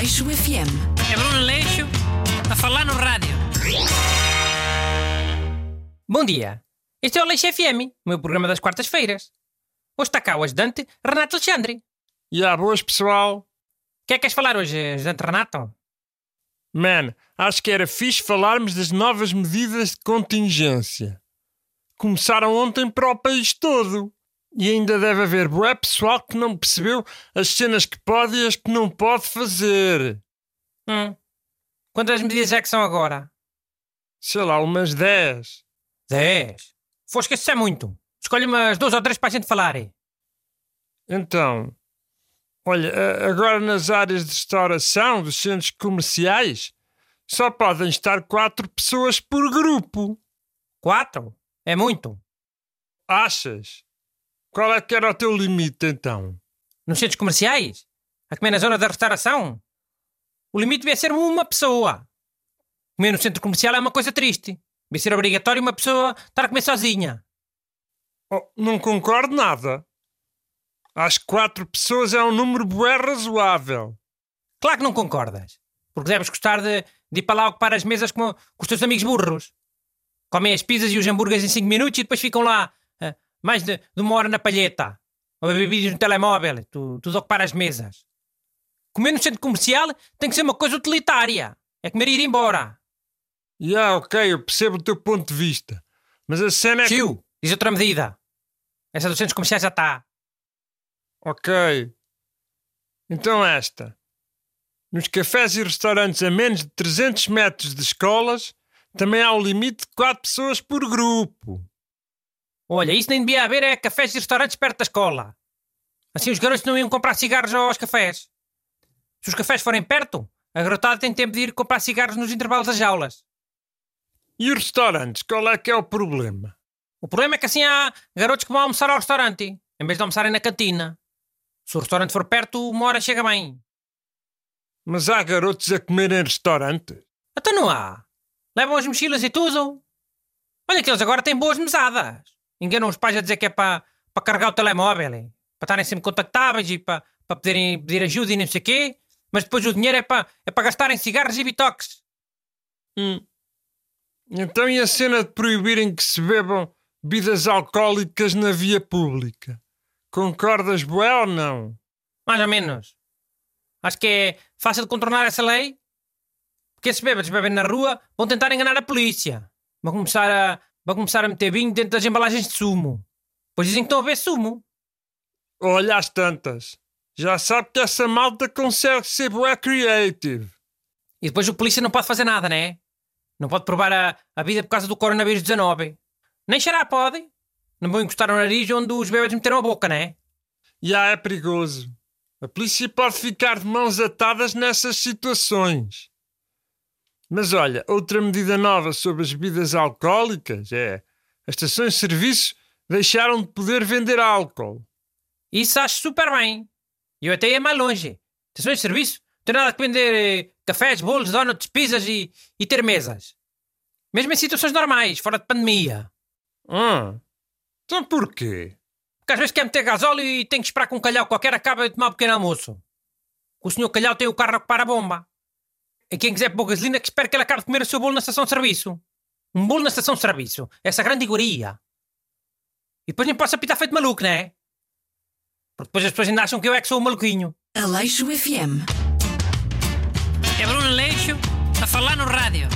Aleixo FM. É Bruno Leixo a falar no rádio. Bom dia. Este é o Leixo FM, o meu programa das quartas-feiras. Hoje está cá o ajudante Renato Alexandre. E há boas, pessoal. O que é que queres falar hoje, ajudante Renato? Man, acho que era fixe falarmos das novas medidas de contingência. Começaram ontem para o país todo. E ainda deve haver bué pessoal que não percebeu as cenas que pode e as que não pode fazer. Hum. Quantas medidas é que são agora? Sei lá, umas 10. Dez. Fosca, isso é muito. Escolhe umas duas ou três para a gente falar. Então, olha, agora nas áreas de restauração dos centros comerciais só podem estar quatro pessoas por grupo. Quatro? É muito. Achas? Qual é que era o teu limite então? Nos centros comerciais? A comer na zona da restauração? O limite devia ser uma pessoa. Comer no centro comercial é uma coisa triste. Devia ser obrigatório uma pessoa estar a comer sozinha. Oh, não concordo nada. Acho que quatro pessoas é um número bué razoável. Claro que não concordas. Porque deves gostar de, de ir para lá ocupar as mesas com, com os teus amigos burros. Comem as pizzas e os hambúrgueres em 5 minutos e depois ficam lá mais de, de uma hora na palheta. Ou ver vídeos no telemóvel. Tu, tu ocupar as mesas. Comer no centro comercial tem que ser uma coisa utilitária. É comer e ir embora. Ah, ok, eu percebo o teu ponto de vista. Mas a cena é que. Tio, diz outra medida. Essa dos centros comerciais já está. Ok. Então esta. Nos cafés e restaurantes a menos de 300 metros de escolas também há o limite de quatro pessoas por grupo. Olha, isso nem devia haver é cafés e restaurantes perto da escola. Assim os garotos não iam comprar cigarros aos cafés. Se os cafés forem perto, a garotada tem tempo de ir comprar cigarros nos intervalos das aulas. E os restaurantes, qual é que é o problema? O problema é que assim há garotos que vão almoçar ao restaurante, em vez de almoçarem na cantina. Se o restaurante for perto, uma hora chega bem. Mas há garotos a comer em restaurantes. Até não há. Levam as mochilas e tudo. Olha que eles agora têm boas mesadas. Enganam os pais a dizer que é para, para carregar o telemóvel, eh, para estarem sempre contactáveis e para, para poderem pedir ajuda e não sei o quê. Mas depois o dinheiro é para, é para gastar em cigarros e bitoques. Hum. Então e a cena de proibirem que se bebam bebidas alcoólicas na via pública? Concordas, bué ou não? Mais ou menos. Acho que é fácil de contornar essa lei. Porque esses bêbados bebem na rua vão tentar enganar a polícia. Vão começar a, vão começar a meter vinho dentro das embalagens de sumo. Pois dizem que estão a ver sumo. Olha às tantas. Já sabe que essa malta consegue ser bué creative. E depois o polícia não pode fazer nada, né? Não pode provar a, a vida por causa do coronavírus 19. Nem cheirar pode. Não vão encostar o nariz onde os bebês meteram a boca, né? Já é perigoso. A polícia pode ficar de mãos atadas nessas situações. Mas olha, outra medida nova sobre as bebidas alcoólicas é as estações de serviço deixaram de poder vender álcool. Isso acho super bem. E eu até ia mais longe. Estações de serviço tem nada que vender eh, cafés, bolos, donuts, pizzas e, e ter mesas. Mesmo em situações normais, fora de pandemia. Ah, então porquê? Porque às vezes quer meter gasóleo e tem que esperar que um calhau qualquer acabe de tomar um pequeno almoço. O senhor calhau tem o carro a ocupar a bomba. E quem quiser pôr gasolina que espere que ele acabe de comer o seu bolo na estação de serviço. Um bolo na estação de serviço. Essa grande iguaria. E depois nem posso apitar feito maluco, não é? Porque depois as pessoas ainda acham que eu é que sou o maluquinho. Aleixo FM. É Bruno Leixo a falar no rádio.